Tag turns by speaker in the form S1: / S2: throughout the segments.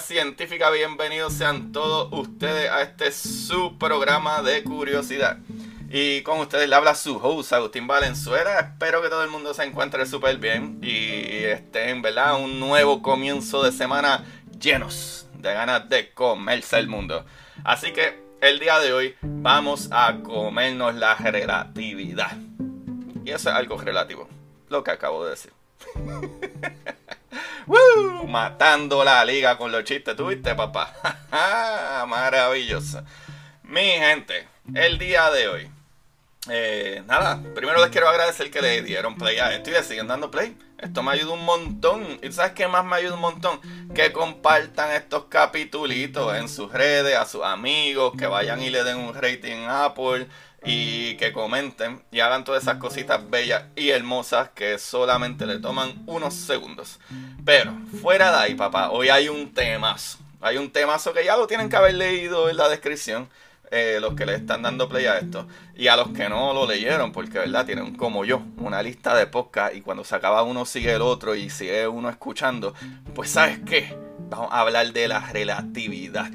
S1: Científica. Bienvenidos sean todos ustedes a este su programa de curiosidad. Y con ustedes le habla su host, Agustín Valenzuela. Espero que todo el mundo se encuentre súper bien y estén, ¿verdad? Un nuevo comienzo de semana llenos de ganas de comerse el mundo. Así que el día de hoy vamos a comernos la relatividad. Y eso es algo relativo, lo que acabo de decir. Matando la liga con los chistes, ¿tuviste, papá? Maravilloso. Mi gente, el día de hoy. eh, nada, primero les quiero agradecer que le dieron play a esto y siguen dando play. Esto me ayuda un montón. ¿Y sabes qué más me ayuda un montón? Que compartan estos capitulitos en sus redes, a sus amigos, que vayan y le den un rating en Apple y que comenten y hagan todas esas cositas bellas y hermosas que solamente le toman unos segundos. Pero fuera de ahí, papá, hoy hay un temazo. Hay un temazo que ya lo tienen que haber leído en la descripción. eh, los que le están dando play a esto y a los que no lo leyeron porque verdad tienen como yo una lista de podcast y cuando se acaba uno sigue el otro y sigue uno escuchando pues sabes qué vamos a hablar de la relatividad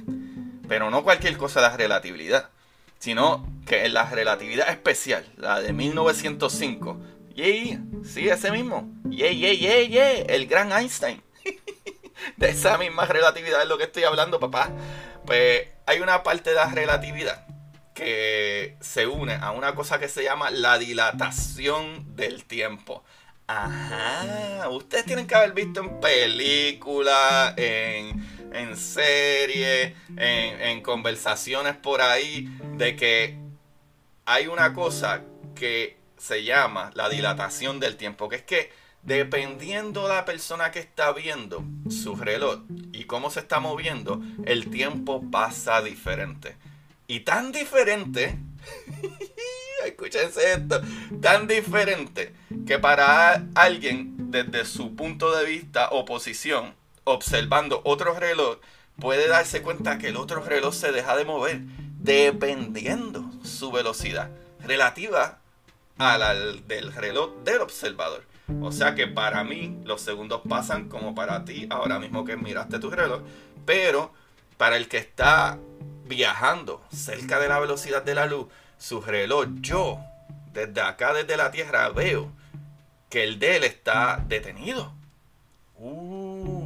S1: pero no cualquier cosa de la relatividad sino que la relatividad especial, la de 1905. Yay, sí, ese mismo. Yay, yay, yay, yay, el gran Einstein. de esa misma relatividad es lo que estoy hablando, papá. Pues hay una parte de la relatividad que se une a una cosa que se llama la dilatación del tiempo. Ajá, ustedes tienen que haber visto en películas, en, en series, en, conversaciones por ahí, de que hay una cosa que se llama la dilatación del tiempo, que es que dependiendo de la persona que está viendo su reloj y cómo se está moviendo, el tiempo pasa diferente. Y tan diferente, escúchense esto, tan diferente que para alguien desde su punto de vista o posición, observando otro reloj, puede darse cuenta que el otro reloj se deja de mover dependiendo su velocidad relativa a la del reloj del observador. O sea que para mí los segundos pasan como para ti ahora mismo que miraste tu reloj, pero para el que está viajando cerca de la velocidad de la luz, su reloj, yo desde acá, desde la Tierra, veo que el de él está detenido. Uh,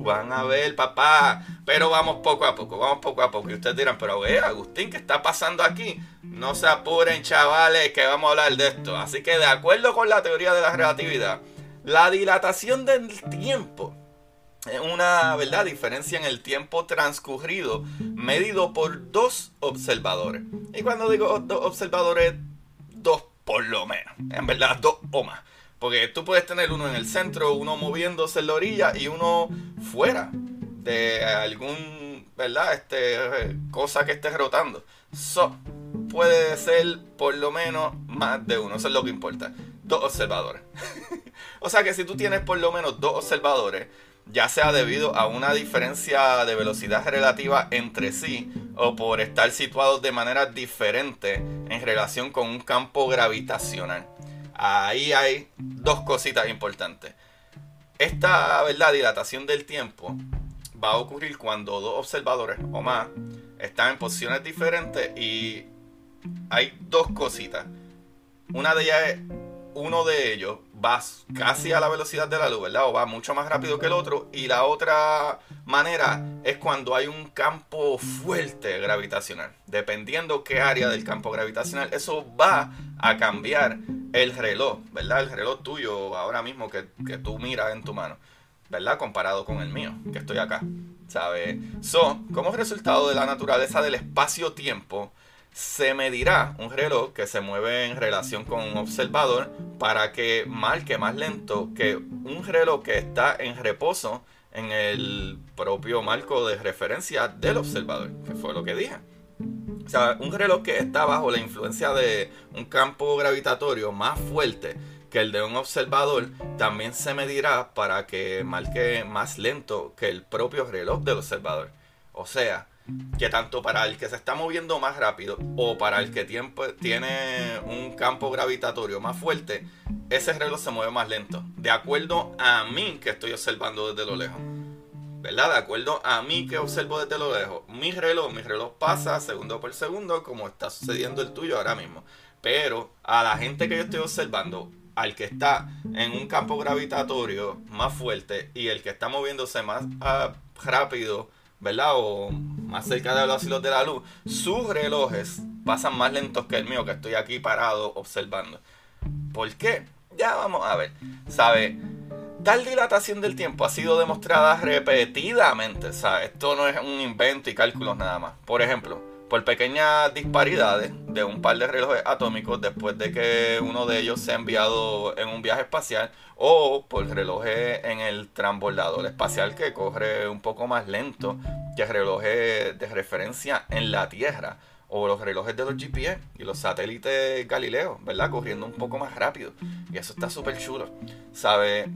S1: van a ver, papá. Pero vamos poco a poco, vamos poco a poco. Y ustedes dirán, pero ve, Agustín, ¿qué está pasando aquí? No se apuren, chavales, que vamos a hablar de esto. Así que de acuerdo con la teoría de la relatividad, la dilatación del tiempo es una verdad diferencia en el tiempo transcurrido medido por dos observadores. Y cuando digo dos observadores, dos por lo menos. En verdad, dos o más. Porque tú puedes tener uno en el centro, uno moviéndose en la orilla y uno fuera de algún, ¿verdad? Este, cosa que esté rotando. So, puede ser por lo menos más de uno, eso es lo que importa. Dos observadores. o sea que si tú tienes por lo menos dos observadores, ya sea debido a una diferencia de velocidad relativa entre sí o por estar situados de manera diferente en relación con un campo gravitacional. Ahí hay dos cositas importantes. Esta ¿verdad? dilatación del tiempo va a ocurrir cuando dos observadores o más están en posiciones diferentes y hay dos cositas. Una de ellas es uno de ellos va casi a la velocidad de la luz, ¿verdad? O va mucho más rápido que el otro. Y la otra manera es cuando hay un campo fuerte gravitacional. Dependiendo qué área del campo gravitacional, eso va a cambiar el reloj, ¿verdad? El reloj tuyo ahora mismo que, que tú miras en tu mano, ¿verdad? Comparado con el mío, que estoy acá, ¿sabes? So, como resultado de la naturaleza del espacio-tiempo, se medirá un reloj que se mueve en relación con un observador para que marque más lento que un reloj que está en reposo en el propio marco de referencia del observador, que fue lo que dije. O sea, un reloj que está bajo la influencia de un campo gravitatorio más fuerte que el de un observador también se medirá para que marque más lento que el propio reloj del observador. O sea, que tanto para el que se está moviendo más rápido o para el que tiene un campo gravitatorio más fuerte, ese reloj se mueve más lento. De acuerdo a mí que estoy observando desde lo lejos. ¿Verdad? De acuerdo a mí que observo desde lo lejos. Mi reloj, mi reloj pasa segundo por segundo como está sucediendo el tuyo ahora mismo. Pero a la gente que yo estoy observando, al que está en un campo gravitatorio más fuerte y el que está moviéndose más ah, rápido, ¿verdad? O más cerca de los hilos de la luz, sus relojes pasan más lentos que el mío, que estoy aquí parado observando. ¿Por qué? Ya vamos a ver. ¿Sabe? Tal dilatación del tiempo ha sido demostrada repetidamente. ¿sabe? Esto no es un invento y cálculos nada más. Por ejemplo, por pequeñas disparidades de un par de relojes atómicos después de que uno de ellos sea enviado en un viaje espacial o por relojes en el transbordador espacial que corre un poco más lento que relojes de referencia en la Tierra o los relojes de los GPS y los satélites Galileo, ¿verdad? Corriendo un poco más rápido. Y eso está súper chulo. ¿Sabe?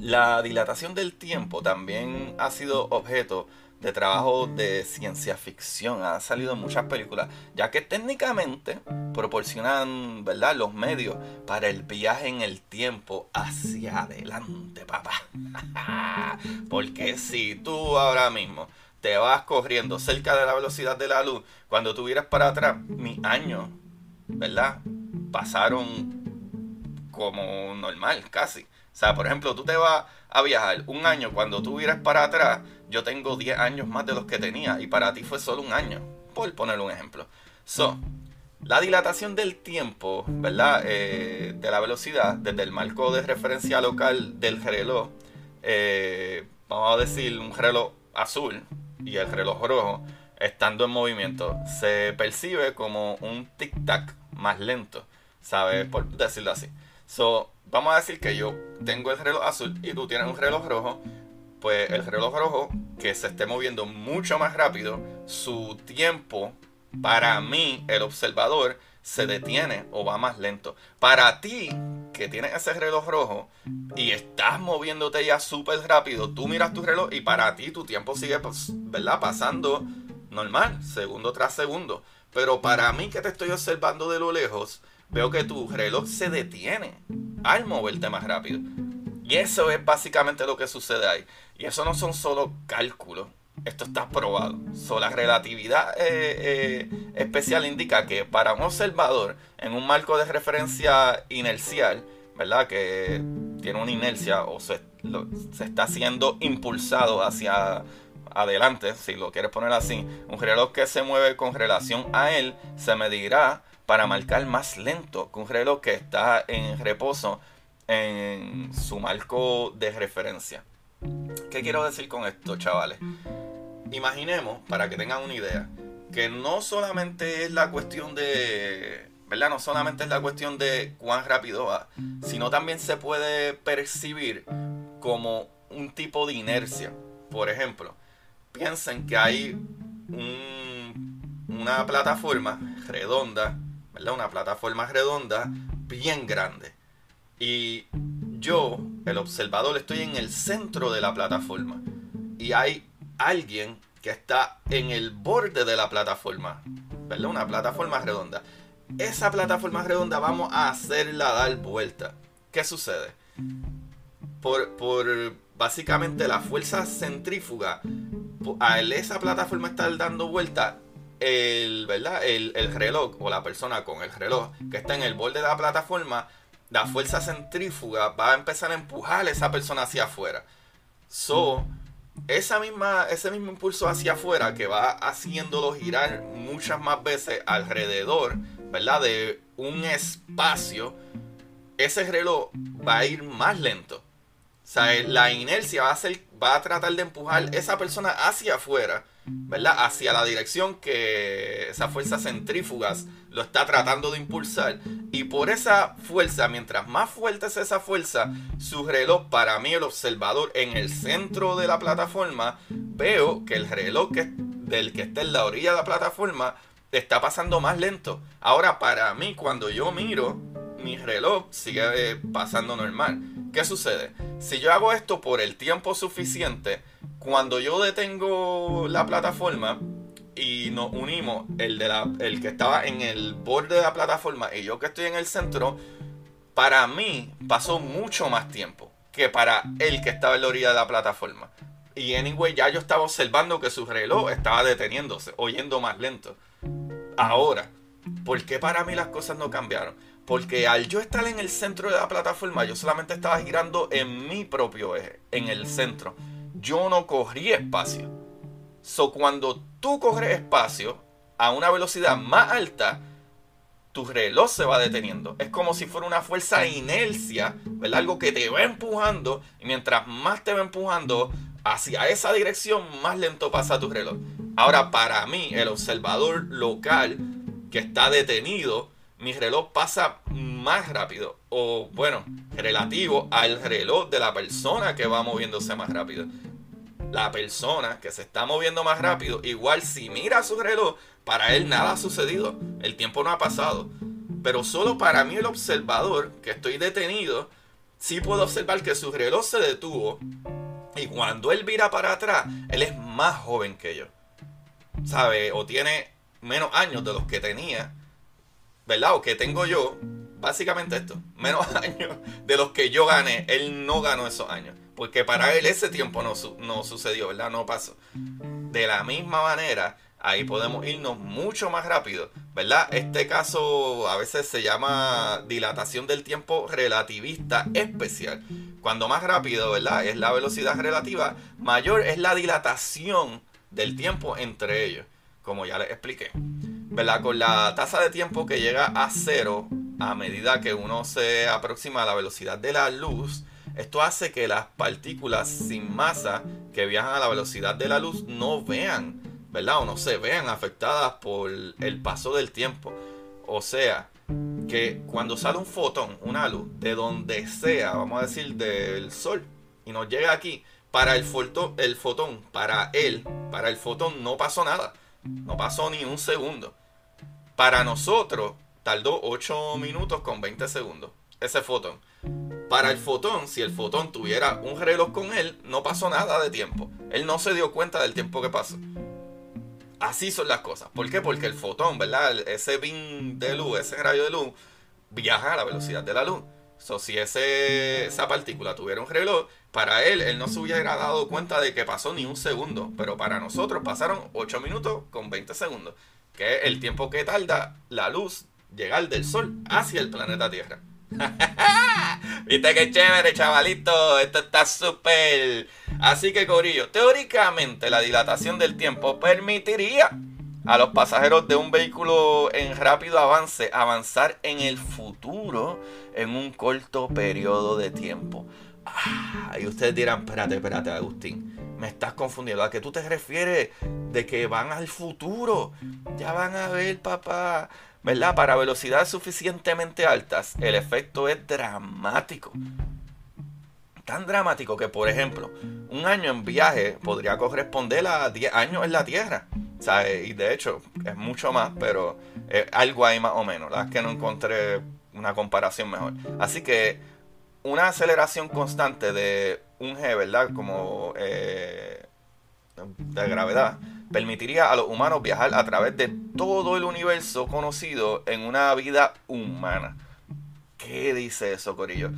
S1: La dilatación del tiempo también ha sido objeto de trabajo de ciencia ficción. Ha salido en muchas películas, ya que técnicamente proporcionan, ¿verdad?, los medios para el viaje en el tiempo hacia adelante, papá. Porque si tú ahora mismo te vas corriendo cerca de la velocidad de la luz, cuando tú para atrás, mis años, ¿verdad? Pasaron como normal, casi. O sea, por ejemplo, tú te vas a viajar un año, cuando tú miras para atrás, yo tengo 10 años más de los que tenía y para ti fue solo un año, por poner un ejemplo. So, la dilatación del tiempo, ¿verdad? Eh, de la velocidad desde el marco de referencia local del reloj, eh, vamos a decir un reloj azul y el reloj rojo, estando en movimiento, se percibe como un tic-tac más lento, ¿sabes? Por decirlo así. So, vamos a decir que yo tengo el reloj azul y tú tienes un reloj rojo pues el reloj rojo que se esté moviendo mucho más rápido, su tiempo para mí, el observador, se detiene o va más lento. Para ti, que tienes ese reloj rojo y estás moviéndote ya súper rápido, tú miras tu reloj y para ti tu tiempo sigue, pues, ¿verdad? Pasando normal, segundo tras segundo. Pero para mí que te estoy observando de lo lejos, veo que tu reloj se detiene al moverte más rápido. Y eso es básicamente lo que sucede ahí. Y eso no son solo cálculos. Esto está probado. So, la relatividad eh, eh, especial indica que para un observador en un marco de referencia inercial, ¿verdad? Que tiene una inercia o se, se está siendo impulsado hacia adelante, si lo quieres poner así, un reloj que se mueve con relación a él se medirá para marcar más lento que un reloj que está en reposo en su marco de referencia. ¿Qué quiero decir con esto, chavales? Imaginemos, para que tengan una idea, que no solamente es la cuestión de, ¿verdad? No solamente es la cuestión de cuán rápido va, sino también se puede percibir como un tipo de inercia. Por ejemplo, piensen que hay una plataforma redonda, Una plataforma redonda bien grande. Y yo, el observador, estoy en el centro de la plataforma. Y hay alguien que está en el borde de la plataforma. ¿Verdad? Una plataforma redonda. Esa plataforma redonda vamos a hacerla dar vuelta. ¿Qué sucede? Por, por básicamente la fuerza centrífuga, al esa plataforma estar dando vuelta, el, ¿verdad? El, el reloj o la persona con el reloj que está en el borde de la plataforma la fuerza centrífuga va a empezar a empujar a esa persona hacia afuera. So, esa misma, ese mismo impulso hacia afuera que va haciéndolo girar muchas más veces alrededor, ¿verdad? De un espacio, ese reloj va a ir más lento. Sea, la inercia va a, ser, va a tratar de empujar esa persona hacia afuera ¿verdad? Hacia la dirección que esas fuerzas centrífugas lo está tratando de impulsar. Y por esa fuerza, mientras más fuerte es esa fuerza, su reloj, para mí el observador en el centro de la plataforma, veo que el reloj que, del que está en la orilla de la plataforma está pasando más lento. Ahora, para mí, cuando yo miro, mi reloj sigue eh, pasando normal. ¿Qué sucede? Si yo hago esto por el tiempo suficiente, cuando yo detengo la plataforma y nos unimos, el, de la, el que estaba en el borde de la plataforma y yo que estoy en el centro, para mí pasó mucho más tiempo que para el que estaba en la orilla de la plataforma. Y anyway, ya yo estaba observando que su reloj estaba deteniéndose, oyendo más lento. Ahora, ¿por qué para mí las cosas no cambiaron? Porque al yo estar en el centro de la plataforma, yo solamente estaba girando en mi propio eje, en el centro yo no corrí espacio. So, cuando tú corres espacio a una velocidad más alta, tu reloj se va deteniendo. Es como si fuera una fuerza de inercia, ¿verdad? Algo que te va empujando y mientras más te va empujando hacia esa dirección, más lento pasa tu reloj. Ahora, para mí, el observador local que está detenido, mi reloj pasa más rápido. O bueno, relativo al reloj de la persona que va moviéndose más rápido la persona que se está moviendo más rápido, igual si mira su reloj, para él nada ha sucedido, el tiempo no ha pasado. Pero solo para mí el observador, que estoy detenido, sí puedo observar que su reloj se detuvo y cuando él vira para atrás, él es más joven que yo. ¿Sabe? O tiene menos años de los que tenía, ¿verdad? O que tengo yo. Básicamente esto, menos años de los que yo gané. Él no ganó esos años. Porque para él ese tiempo no, sucedió, ¿verdad? No pasó. De la misma manera, ahí podemos irnos mucho más rápido, ¿verdad? Este caso a veces se llama dilatación del tiempo relativista especial. Cuando más rápido, ¿verdad? Es la velocidad relativa, mayor es la dilatación del tiempo entre ellos, como ya les expliqué. Con la tasa de tiempo que llega a cero a medida que uno se aproxima a la velocidad de la luz, esto hace que las partículas sin masa que viajan a la velocidad de la luz no vean, ¿verdad? O no se vean afectadas por el paso del tiempo. O sea, que cuando sale un fotón, una luz, de donde sea, vamos a decir del sol, y nos llega aquí, para el fotón, el fotón, para él, para el fotón no pasó nada. No pasó ni un segundo. Para nosotros tardó 8 minutos con 20 segundos ese fotón. Para el fotón, si el fotón tuviera un reloj con él, no pasó nada de tiempo. Él no se dio cuenta del tiempo que pasó. Así son las cosas. ¿Por qué? Porque el fotón, ¿verdad? Ese beam de luz, ese rayo de luz, viaja a la velocidad de la luz. So, si ese, esa partícula tuviera un reloj, para él, él no se hubiera dado cuenta de que pasó ni un segundo. Pero para nosotros pasaron 8 minutos con 20 segundos. Que es el tiempo que tarda la luz llegar del Sol hacia el planeta Tierra. Viste qué chévere, chavalito. Esto está súper. Así que, Corillo, teóricamente la dilatación del tiempo permitiría a los pasajeros de un vehículo en rápido avance avanzar en el futuro en un corto periodo de tiempo. Ah, y ustedes dirán, espérate, espérate, Agustín. Me estás confundiendo. ¿A qué tú te refieres? De que van al futuro. Ya van a ver, papá ¿verdad? Para velocidades suficientemente altas, el efecto es dramático. Tan dramático que, por ejemplo, un año en viaje podría corresponder a 10 años en la Tierra. Y de hecho, es mucho más, pero algo ahí más o menos. La es que no encontré una comparación mejor. Así que una aceleración constante de un G, ¿verdad? Como eh, de gravedad permitiría a los humanos viajar a través de todo el universo conocido en una vida humana. ¿Qué dice eso, Corillo?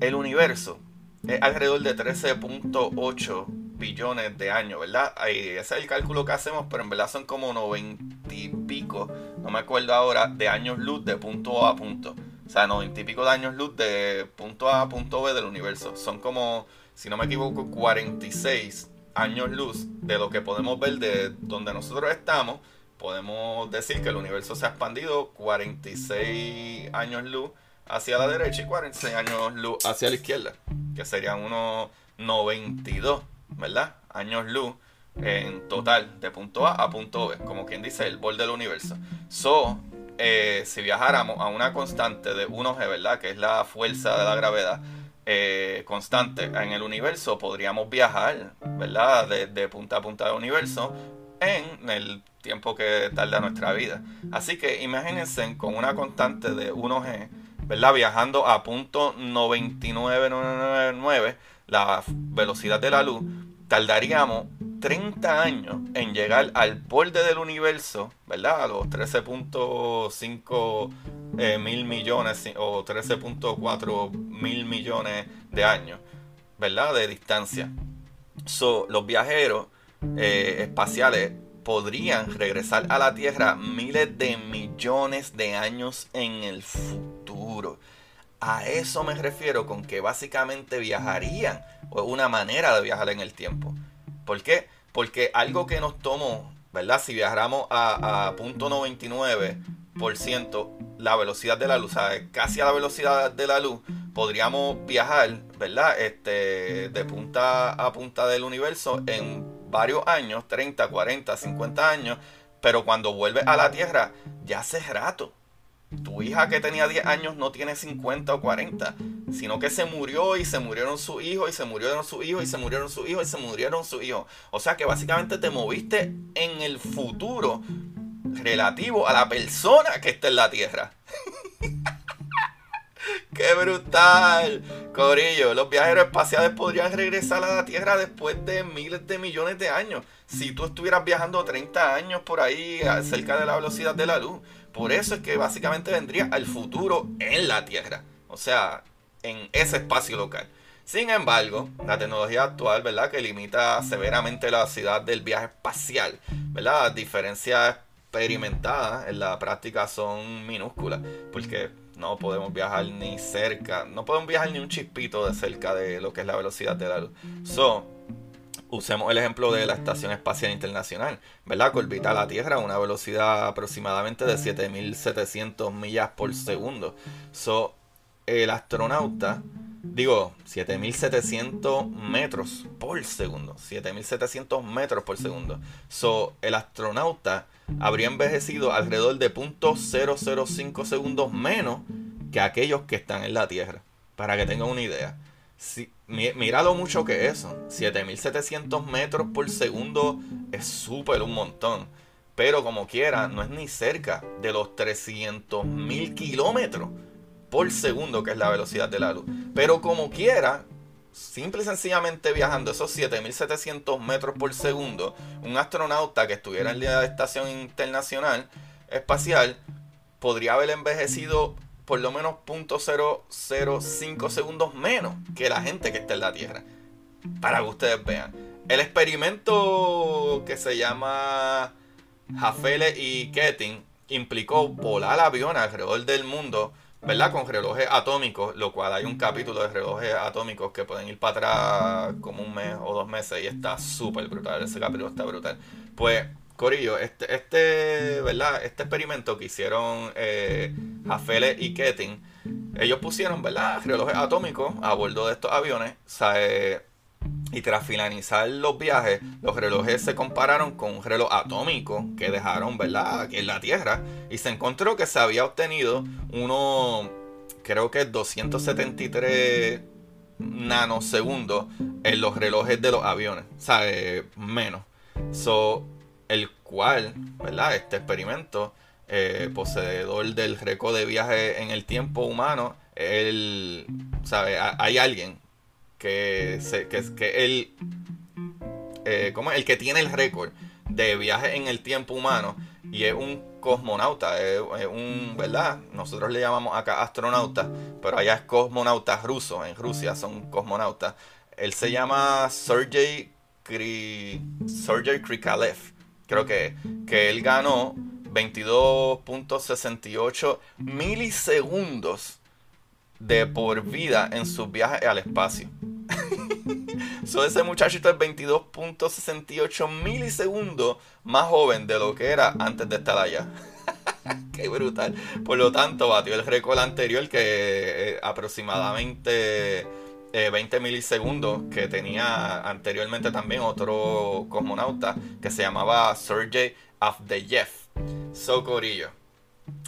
S1: El universo es alrededor de 13.8 billones de años, ¿verdad? ese es el cálculo que hacemos, pero en verdad son como 90 y pico, no me acuerdo ahora, de años luz de punto a punto. Sea, 90 y pico de años luz de punto A a punto B del universo. Son como, si no me equivoco, 46 años luz de lo que podemos ver de donde nosotros estamos. Podemos decir que el universo se ha expandido 46 años luz hacia la derecha y 46 años luz hacia la izquierda, que serían unos 92, ¿verdad? Años luz en total de punto A a punto B, como quien dice el borde del universo. So, eh, si viajáramos a una constante de 1G, ¿verdad? Que es la fuerza de la gravedad eh, constante en el universo, podríamos viajar, ¿verdad? De, punta a punta del universo en el tiempo que tarda nuestra vida. Así que imagínense con una constante de 1G, ¿verdad? Viajando a punto 99999, la velocidad de la luz, tardaríamos 30 años en llegar al borde del universo, ¿verdad? A los 13.5 eh, mil millones o 13.4 mil millones de años, ¿verdad? De distancia. So, los viajeros eh, espaciales podrían regresar a la Tierra miles de millones de años en el futuro. A eso me refiero con que básicamente viajarían, o una manera de viajar en el tiempo. ¿Por qué? Porque algo que nos tomó, ¿verdad? Si viajáramos a, a punto 99%, la velocidad de la luz, casi a la velocidad de la luz, podríamos viajar, ¿verdad? Este, de punta a punta del universo en varios años, 30, 40, 50 años, pero cuando vuelve a la Tierra, ya hace rato tu hija que tenía 10 años no tiene 50 o 40, sino que se murió y se murieron su hijo y se murieron su hijo y se murieron su hijo y se murieron su hijo. O sea que básicamente te moviste en el futuro relativo a la persona que está en la Tierra. ¡Qué brutal! Corillo, los viajeros espaciales podrían regresar a la Tierra después de miles de millones de años. Si tú estuvieras viajando 30 años por ahí cerca de la velocidad de la luz. Por eso es que básicamente vendría al futuro en la Tierra. O sea, en ese espacio local. Sin embargo, la tecnología actual, ¿verdad? Que limita severamente la velocidad del viaje espacial, ¿verdad? Las diferencias experimentadas en la práctica son minúsculas, porque no podemos viajar ni cerca, no podemos viajar ni un chispito de cerca de lo que es la velocidad de la luz. So, usemos el ejemplo de la Estación Espacial Internacional, ¿verdad? Que orbita la Tierra a una velocidad aproximadamente de 7700 millas por segundo. So, el astronauta, digo, 7700 metros por segundo. 7700 metros por segundo. So, el astronauta habría envejecido alrededor de .005 segundos menos que aquellos que están en la Tierra. Para que tengan una idea. Si, mira lo mucho que es eso. 7700 metros por segundo es súper un montón. Pero como quiera, no es ni cerca de los 300.000 kilómetros por segundo, que es la velocidad de la luz. Pero como quiera, simple y sencillamente viajando esos 7700 metros por segundo, un astronauta que estuviera en la Estación Internacional Espacial podría haber envejecido por lo menos .005 segundos menos que la gente que está en la Tierra. Para que ustedes vean. El experimento que se llama Jafele y Keting implicó volar aviones alrededor del mundo, ¿verdad? Con relojes atómicos, lo cual hay un capítulo de relojes atómicos que pueden ir para atrás como un mes o dos meses y está súper brutal. Ese capítulo está brutal. Pues Corillo, este, este, ¿verdad? Este experimento que hicieron eh, y Keting, ellos pusieron, ¿verdad? Relojes atómicos a bordo de estos aviones, y tras finalizar los viajes, los relojes se compararon con un reloj atómico que dejaron, ¿verdad? En la Tierra, y se encontró que se había obtenido uno, creo que 273 nanosegundos en los relojes de los aviones, o sea, menos. El cual, ¿verdad? Este experimento, eh, poseedor del récord de viaje en el tiempo humano, él, ¿sabe? Hay alguien que, se, que, que él, eh, ¿cómo es? El que tiene el récord de viaje en el tiempo humano y es un cosmonauta, es, un, ¿verdad? Nosotros le llamamos acá astronauta, pero allá es cosmonauta ruso, en Rusia son cosmonautas. Él se llama Sergei, Kri, Sergei Krikalev creo que, que él ganó 22.68 milisegundos de por vida en sus viajes al espacio. so, ese muchachito es 22.68 milisegundos más joven de lo que era antes de estar allá. Qué brutal. Por lo tanto, batió el récord anterior que eh, aproximadamente 20 eh, milisegundos que tenía anteriormente también otro cosmonauta que se llamaba Sergei Avdeyev. So Corillo.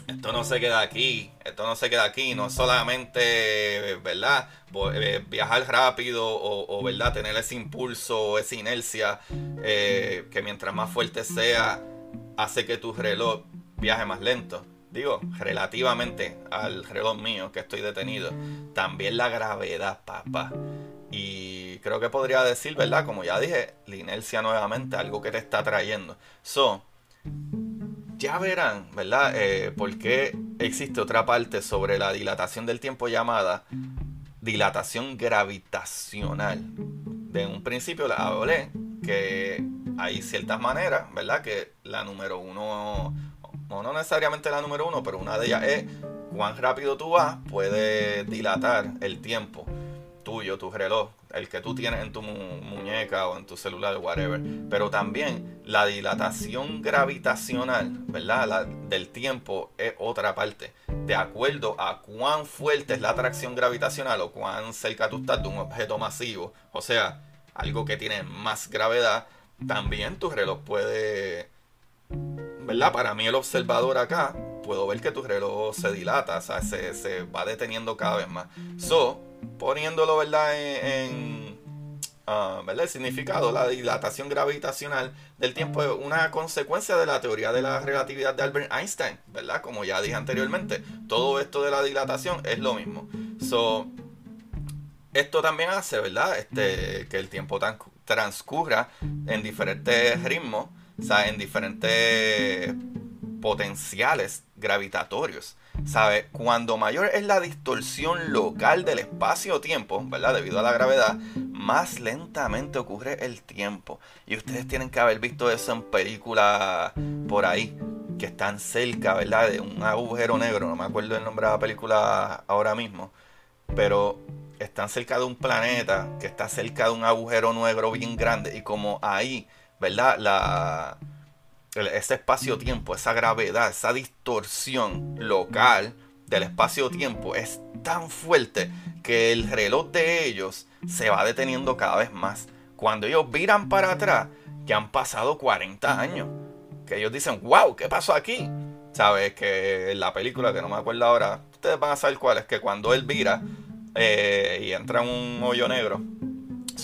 S1: Esto no se queda aquí, esto no se queda aquí, no solamente, ¿verdad? Eh, viajar rápido o, ¿verdad? Tener ese impulso, esa inercia, eh, que mientras más fuerte sea, hace que tu reloj viaje más lento digo, relativamente al reloj mío que estoy detenido, también la gravedad, papá. Y creo que podría decir, ¿verdad? Como ya dije, la inercia nuevamente, algo que te está trayendo. So, ya verán, ¿verdad? Eh, por qué existe otra parte sobre la dilatación del tiempo llamada dilatación gravitacional. De un principio la hablé que hay ciertas maneras, ¿verdad? Que la número uno no necesariamente la número uno, pero una de ellas es cuán rápido tú vas, puede dilatar el tiempo tuyo, tu reloj, el que tú tienes en tu muñeca o en tu celular, whatever. Pero también la dilatación gravitacional, ¿verdad? del tiempo es otra parte. De acuerdo a cuán fuerte es la atracción gravitacional o cuán cerca tú estás de un objeto masivo, o sea, algo que tiene más gravedad, también tu reloj puede ¿verdad? Para mí el observador acá, puedo ver que tu reloj se dilata, o sea, se, va deteniendo cada vez más. So, poniéndolo, ¿verdad? En, ah, ¿verdad? El significado, la dilatación gravitacional del tiempo es una consecuencia de la teoría de la relatividad de Albert Einstein, ¿verdad? Como ya dije anteriormente, todo esto de la dilatación es lo mismo. So, esto también hace, ¿verdad? Este, que el tiempo transcurra en diferentes ritmos sea, en diferentes potenciales gravitatorios. ¿Sabe? Cuando mayor es la distorsión local del espacio-tiempo, ¿verdad? Debido a la gravedad, más lentamente ocurre el tiempo. Y ustedes tienen que haber visto eso en películas por ahí, que están cerca, ¿verdad? De un agujero negro, no me acuerdo el nombre de la película ahora mismo, pero están cerca de un planeta que está cerca de un agujero negro bien grande y como ahí ¿verdad? La, ese espacio-tiempo, esa gravedad, esa distorsión local del espacio-tiempo es tan fuerte que el reloj de ellos se va deteniendo cada vez más. Cuando ellos miran para atrás, que han pasado 40 años, que ellos dicen, wow, ¿qué pasó aquí? Sabes que en la película, que no me acuerdo ahora, ustedes van a saber cuál es, que cuando él vira eh, y entra en un hoyo negro,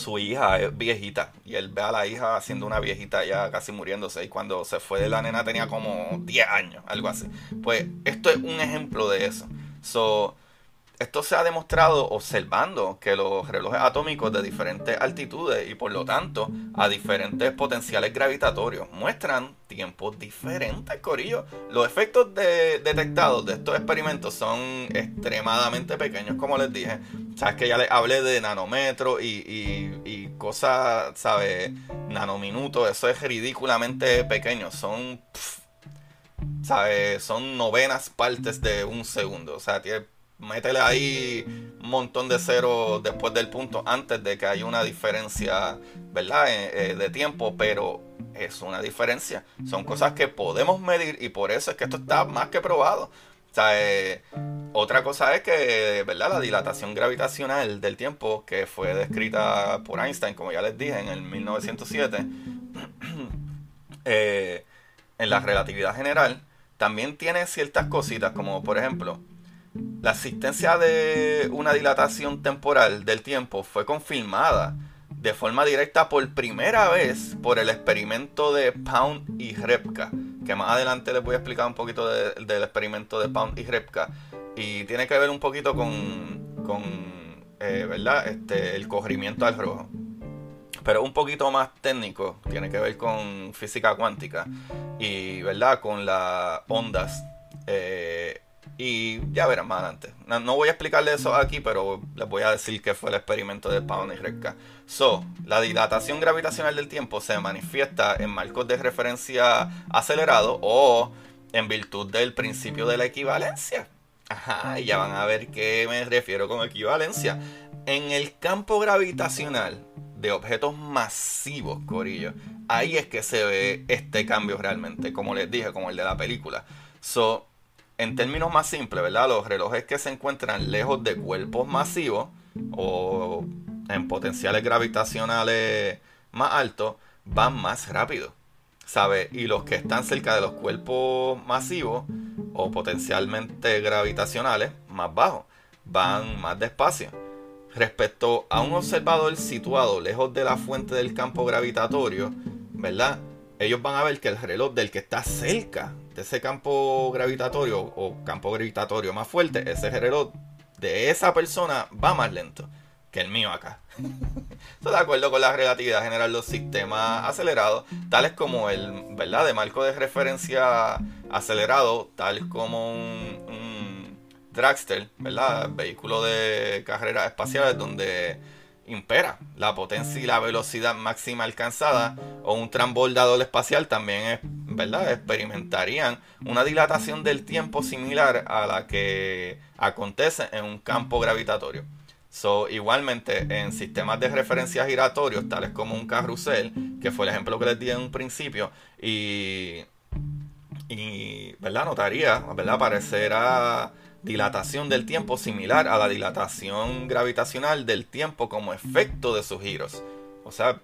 S1: su hija es viejita y él ve a la hija siendo una viejita ya casi muriéndose y cuando se fue de la nena tenía como 10 años, algo así. Pues esto es un ejemplo de eso. So, esto se ha demostrado observando que los relojes atómicos de diferentes altitudes y por lo tanto a diferentes potenciales gravitatorios muestran tiempos diferentes, Corillo. Los efectos detectados de estos experimentos son extremadamente pequeños, como les dije. Sabes que ya les hablé de nanómetros y, cosas, ¿sabes? Nanominutos, eso es ridículamente pequeño. Son, ¿sabes? Son novenas partes de un segundo. O sea, tiene métele ahí un montón de ceros después del punto antes de que haya una diferencia, ¿verdad? Eh, eh, de tiempo, pero es una diferencia. Son cosas que podemos medir y por eso es que esto está más que probado. O sea, eh, otra cosa es que, ¿verdad? La dilatación gravitacional del tiempo que fue descrita por Einstein, como ya les dije, en el 1907, en la relatividad general, también tiene ciertas cositas, como por ejemplo, la existencia de una dilatación temporal del tiempo fue confirmada de forma directa por primera vez por el experimento de Pound y Repka, que más adelante les voy a explicar un poquito del experimento de Pound y Repka, y tiene que ver un poquito con, eh, ¿verdad? Este, el corrimiento al rojo. Pero un poquito más técnico, tiene que ver con física cuántica y ¿verdad? con las ondas eh, y ya verán más adelante. No, voy a explicarle eso aquí, pero les voy a decir que fue el experimento de Pound y Redka. So, la dilatación gravitacional del tiempo se manifiesta en marcos de referencia acelerados o en virtud del principio de la equivalencia. Ajá, ya van a ver qué me refiero con equivalencia. En el campo gravitacional de objetos masivos, Corillo, ahí es que se ve este cambio realmente, como les dije, como el de la película. So, en términos más simples, ¿verdad? Los relojes que se encuentran lejos de cuerpos masivos o en potenciales gravitacionales más altos van más rápido. ¿Sabe? Y los que están cerca de los cuerpos masivos o potencialmente gravitacionales más bajos van más despacio. Respecto a un observador situado lejos de la fuente del campo gravitatorio, ¿verdad? Ellos van a ver que el reloj del que está cerca de ese campo gravitatorio o campo gravitatorio más fuerte, ese reloj de esa persona va más lento que el mío acá. Estoy de acuerdo con la relatividad general los sistemas acelerados, tales como el, ¿verdad? De marco de referencia acelerado, tal como un, un dragster, ¿verdad? Vehículo de carreras espaciales donde impera la potencia y la velocidad máxima alcanzada o un transbordador espacial también es, ¿verdad? experimentarían una dilatación del tiempo similar a la que acontece en un campo gravitatorio. So, igualmente, en sistemas de referencia giratorios, tales como un carrusel, que fue el ejemplo que les di en un principio, y, y ¿verdad? Notaría, ¿verdad? Parecerá dilatación del tiempo similar a la dilatación gravitacional del tiempo como efecto de sus giros. O sea,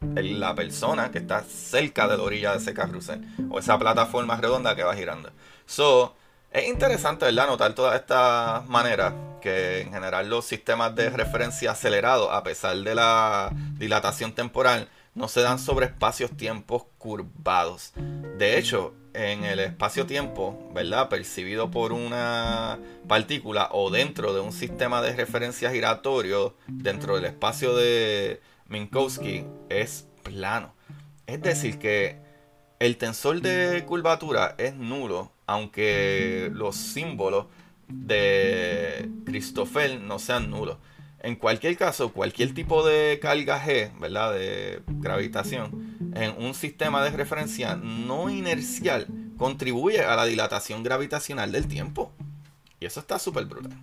S1: la persona que está cerca de la orilla de ese carrusel, o esa plataforma redonda que va girando. So, es interesante, ¿verdad? Notar todas estas maneras que en general los sistemas de referencia acelerados, a pesar de la dilatación temporal, no se dan sobre espacios-tiempos curvados. De hecho, en el espacio-tiempo, ¿verdad? Percibido por una partícula o dentro de un sistema de referencia giratorio, dentro del espacio de Minkowski, es plano. Es decir, que el tensor de curvatura es nulo aunque los símbolos de Christoffel no sean nulos. En cualquier caso, cualquier tipo de carga G, ¿verdad? De gravitación, en un sistema de referencia no inercial contribuye a la dilatación gravitacional del tiempo. Y eso está súper brutal.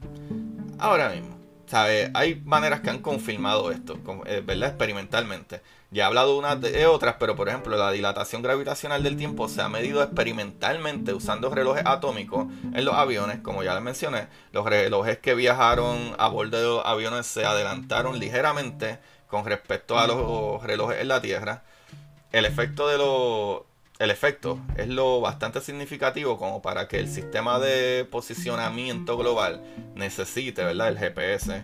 S1: Ahora mismo, ¿sabe? Hay maneras que han confirmado esto, eh, ¿verdad? Experimentalmente. Ya he hablado unas de otras, pero por ejemplo, la dilatación gravitacional del tiempo se ha medido experimentalmente usando relojes atómicos en los aviones, como ya les mencioné. Los relojes que viajaron a bordo de los aviones se adelantaron ligeramente con respecto a los relojes en la Tierra. El efecto de los el efecto es lo bastante significativo como para que el sistema de posicionamiento global necesite, ¿verdad? El GPS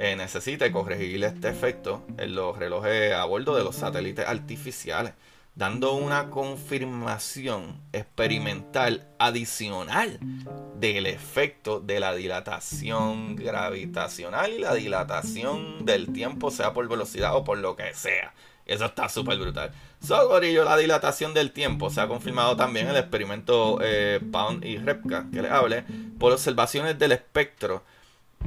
S1: eh, necesite corregir este efecto en los relojes a bordo de los satélites artificiales, dando una confirmación experimental adicional del efecto de la dilatación gravitacional y la dilatación del tiempo, sea por velocidad o por lo que sea. Eso está súper brutal. So, la dilatación del tiempo se ha confirmado también el experimento eh, Pound y Repka, que les hable, por observaciones del espectro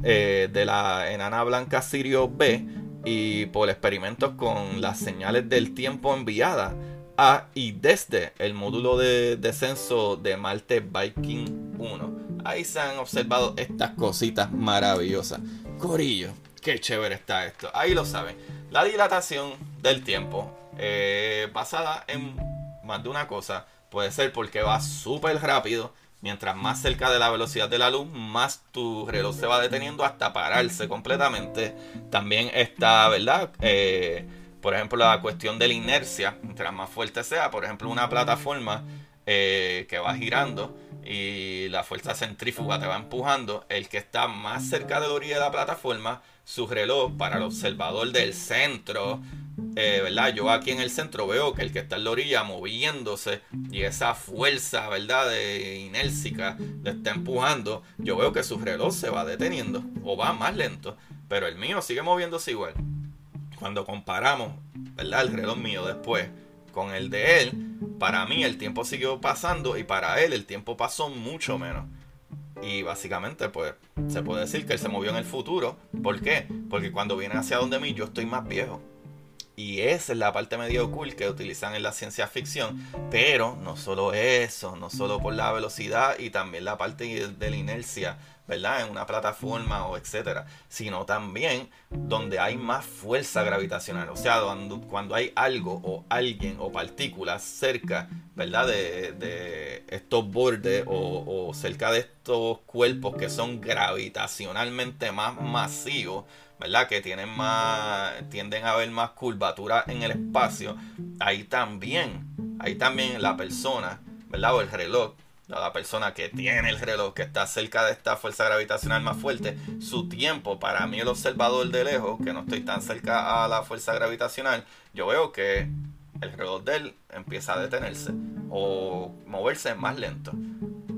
S1: eh, de la enana blanca Sirio B y por experimentos con las señales del tiempo enviadas a y desde el módulo de descenso de Marte Viking 1. Ahí se han observado estas cositas maravillosas. Corillo, qué chévere está esto. Ahí lo saben. La dilatación del tiempo, eh, basada en más de una cosa, puede ser porque va súper rápido Mientras más cerca de la velocidad de la luz, más tu reloj se va deteniendo hasta pararse completamente. También está, ¿verdad? Eh, por ejemplo, la cuestión de la inercia. Mientras más fuerte sea, por ejemplo, una plataforma eh, que va girando y la fuerza centrífuga te va empujando, el que está más cerca de la orilla de la plataforma, su reloj para el observador del centro eh, ¿verdad? Yo aquí en el centro veo que el que está en la orilla moviéndose y esa fuerza, ¿verdad? De le está empujando, yo veo que su reloj se va deteniendo o va más lento, pero el mío sigue moviéndose igual. Cuando comparamos, ¿verdad? El reloj mío después con el de él, para mí el tiempo siguió pasando y para él el tiempo pasó mucho menos. Y básicamente, pues, se puede decir que él se movió en el futuro. ¿Por qué? Porque cuando viene hacia donde mí, yo estoy más viejo Y esa es la parte medio cool que utilizan en la ciencia ficción. Pero no solo eso, no solo por la velocidad y también la parte de la inercia ¿verdad? En una plataforma o etcétera, sino también donde hay más fuerza gravitacional, o sea, cuando, hay algo o alguien o partículas cerca, ¿verdad? De, estos bordes o, o, cerca de estos cuerpos que son gravitacionalmente más masivos, ¿verdad? Que tienen más, tienden a haber más curvatura en el espacio, ahí también, ahí también la persona, ¿verdad? O el reloj la persona que tiene el reloj, que está cerca de esta fuerza gravitacional más fuerte, su tiempo, para mí el observador de lejos, que no estoy tan cerca a la fuerza gravitacional, yo veo que el reloj de él empieza a detenerse o moverse más lento.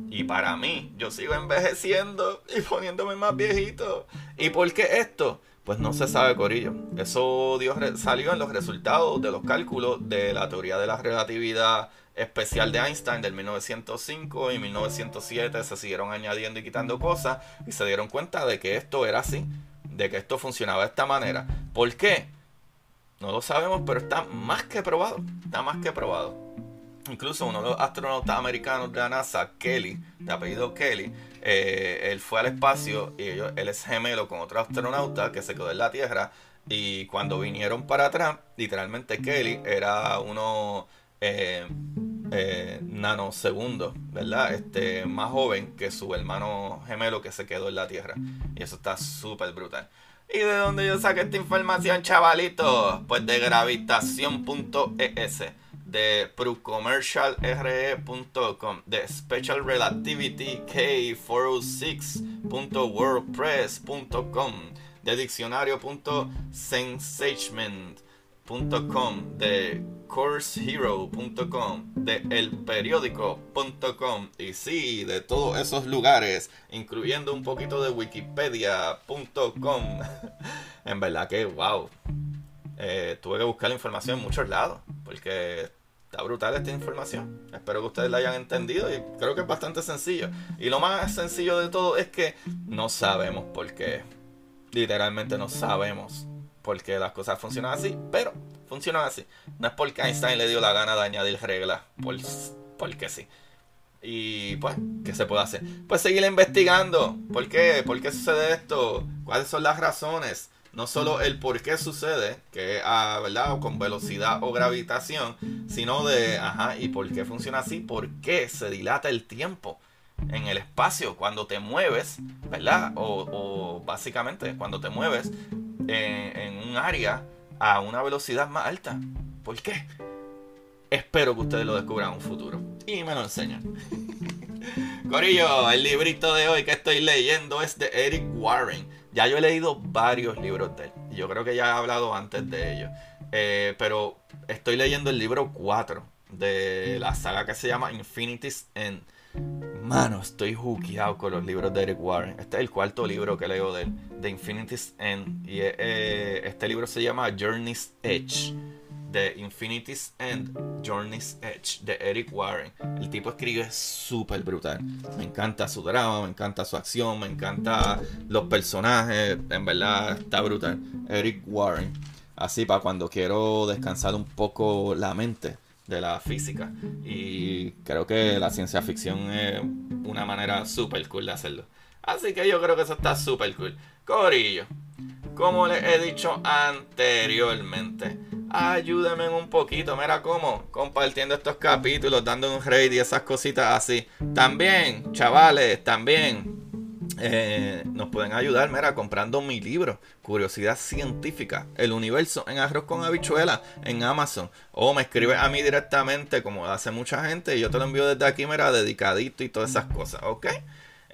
S1: Y para mí, yo sigo envejeciendo y poniéndome más viejito. ¿Y por qué esto? Pues no se sabe, Corillo. Eso salió en los resultados de los cálculos de la teoría de la relatividad especial de Einstein del 1905 y 1907 se siguieron añadiendo y quitando cosas y se dieron cuenta de que esto era así, de que esto funcionaba de esta manera. ¿Por qué? No lo sabemos, pero está más que probado, está más que probado. Incluso uno de los astronautas americanos de la NASA, Kelly, de apellido Kelly, eh, él fue al espacio y ellos, él es gemelo con otro astronauta que se quedó en la Tierra y cuando vinieron para atrás, literalmente Kelly era uno eh, eh, nanosegundos, ¿verdad? Este, más joven que su hermano gemelo que se quedó en la Tierra. Y eso está súper brutal. ¿Y de dónde yo saqué esta información, chavalito? Pues de gravitación.es, de procommercialre.com, de Special Relativity K406.wordpress.com, de diccionario.sensation.com, de CourseHero.com, de elperiódico.com y sí, de todos esos lugares, incluyendo un poquito de Wikipedia.com. en verdad que, wow, eh, tuve que buscar la información en muchos lados, porque está brutal esta información. Espero que ustedes la hayan entendido y creo que es bastante sencillo. Y lo más sencillo de todo es que no sabemos por qué. Literalmente no sabemos por qué las cosas funcionan así, pero funcionan así. No es porque Einstein le dio la gana de añadir reglas, por, porque sí. Y pues, ¿qué se puede hacer? Pues seguir investigando. ¿Por qué? ¿Por qué sucede esto? ¿Cuáles son las razones? No solo el por qué sucede, que ah, ¿verdad? con velocidad o gravitación, sino de, ajá, ¿y por qué funciona así? ¿Por qué se dilata el tiempo en el espacio cuando te mueves, ¿verdad? O, básicamente cuando te mueves en un área a una velocidad más alta. ¿Por qué? Espero que ustedes lo descubran en un futuro. Y me lo enseñan. Corillo, el librito de hoy que estoy leyendo es de Eric Warren. Ya yo he leído varios libros de él. Yo creo que ya he hablado antes de ellos. Eh, pero estoy leyendo el libro 4 de la saga que se llama Infinity's End. Mano, estoy hookeado con los libros de Eric Warren. Este es el cuarto libro que leo de, de Infinity's End. Y eh, este libro se llama Journey's Edge. De Infinity's End, Journey's Edge, de Eric Warren. El tipo escribe súper brutal. Me encanta su drama, me encanta su acción, me encanta los personajes. En verdad, está brutal. Eric Warren. Así para cuando quiero descansar un poco la mente de la física. Y creo que la ciencia ficción es una manera súper cool de hacerlo. Así que yo creo que eso está súper cool. Corillo, como les he dicho anteriormente, ayúdenme un poquito. Mira cómo, compartiendo estos capítulos, dando un raid y esas cositas así. También, chavales, también eh, nos pueden ayudar, mira, comprando mi libro, Curiosidad Científica, El Universo en Arroz con Habichuela, en Amazon. O me escribe a mí directamente, como hace mucha gente, y yo te lo envío desde aquí, mira, dedicadito y todas esas cosas, ¿ok?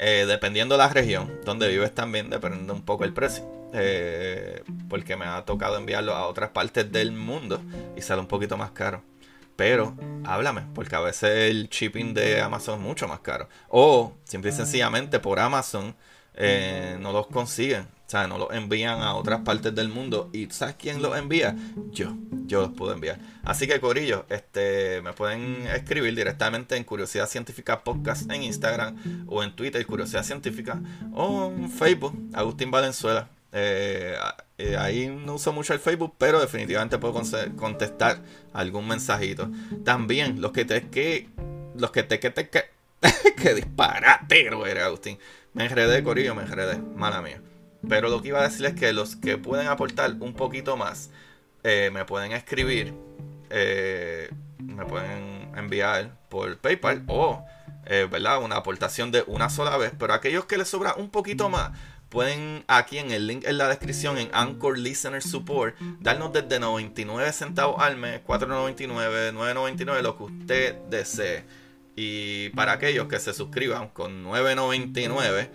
S1: Eh, dependiendo de la región donde vives también, depende un poco el precio. Eh, porque me ha tocado enviarlo a otras partes del mundo y sale un poquito más caro. Pero háblame, porque a veces el shipping de Amazon es mucho más caro. O simple y sencillamente por Amazon eh, no los consiguen. O sea, no los envían a otras partes del mundo. ¿Y sabes quién los envía? Yo. Yo los puedo enviar. Así que, Corillo, este, me pueden escribir directamente en Curiosidad Científica Podcast en Instagram o en Twitter, Curiosidad Científica, o en Facebook, Agustín Valenzuela. Eh, Eh, ahí no uso mucho el Facebook, pero definitivamente puedo contestar algún mensajito. También los que te que los que te que te que que disparatero era Agustín. Me enredé, Corillo, me enredé, mala mía. Pero lo que iba a decir es que los que pueden aportar un poquito más, eh, me pueden escribir, eh, me pueden enviar por PayPal o, eh, ¿verdad? Una aportación de una sola vez. Pero aquellos que les sobra un poquito más, pueden aquí en el link en la descripción en Anchor Listener Support darnos desde 99 centavos al mes, 4.99, 9.99, lo que usted desee. Y para aquellos que se suscriban con 9.99,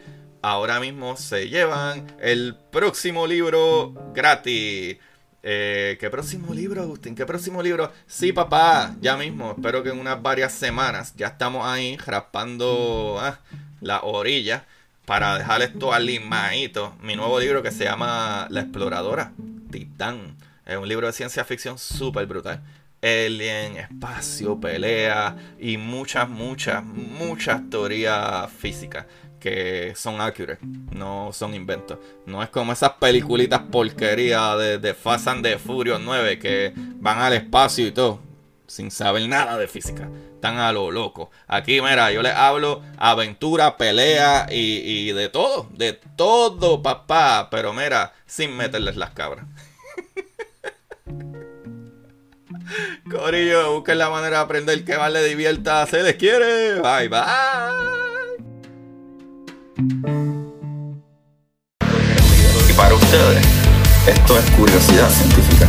S1: ahora mismo se llevan el próximo libro gratis. Eh, ¿Qué próximo libro, Agustín? ¿Qué próximo libro? Sí, papá, ya mismo. Espero que en unas varias semanas ya estamos ahí raspando ah, la orilla para dejar esto alimadito. Mi nuevo libro que se llama La Exploradora, Titán. Es un libro de ciencia ficción súper brutal. Alien, espacio, pelea y muchas, muchas, muchas teorías físicas que son accurate, no son inventos. No es como esas peliculitas porquerías de, de Fast and the Furious 9 que van al espacio y todo, sin saber nada de física. Están a lo loco. Aquí, mira, yo les hablo aventura, pelea y, y de todo, de todo, papá. Pero mira, sin meterles las cabras. Corillo, busquen la manera de aprender que más les divierta. Se les quiere. Bye, bye.
S2: Y para ustedes, esto es curiosidad científica.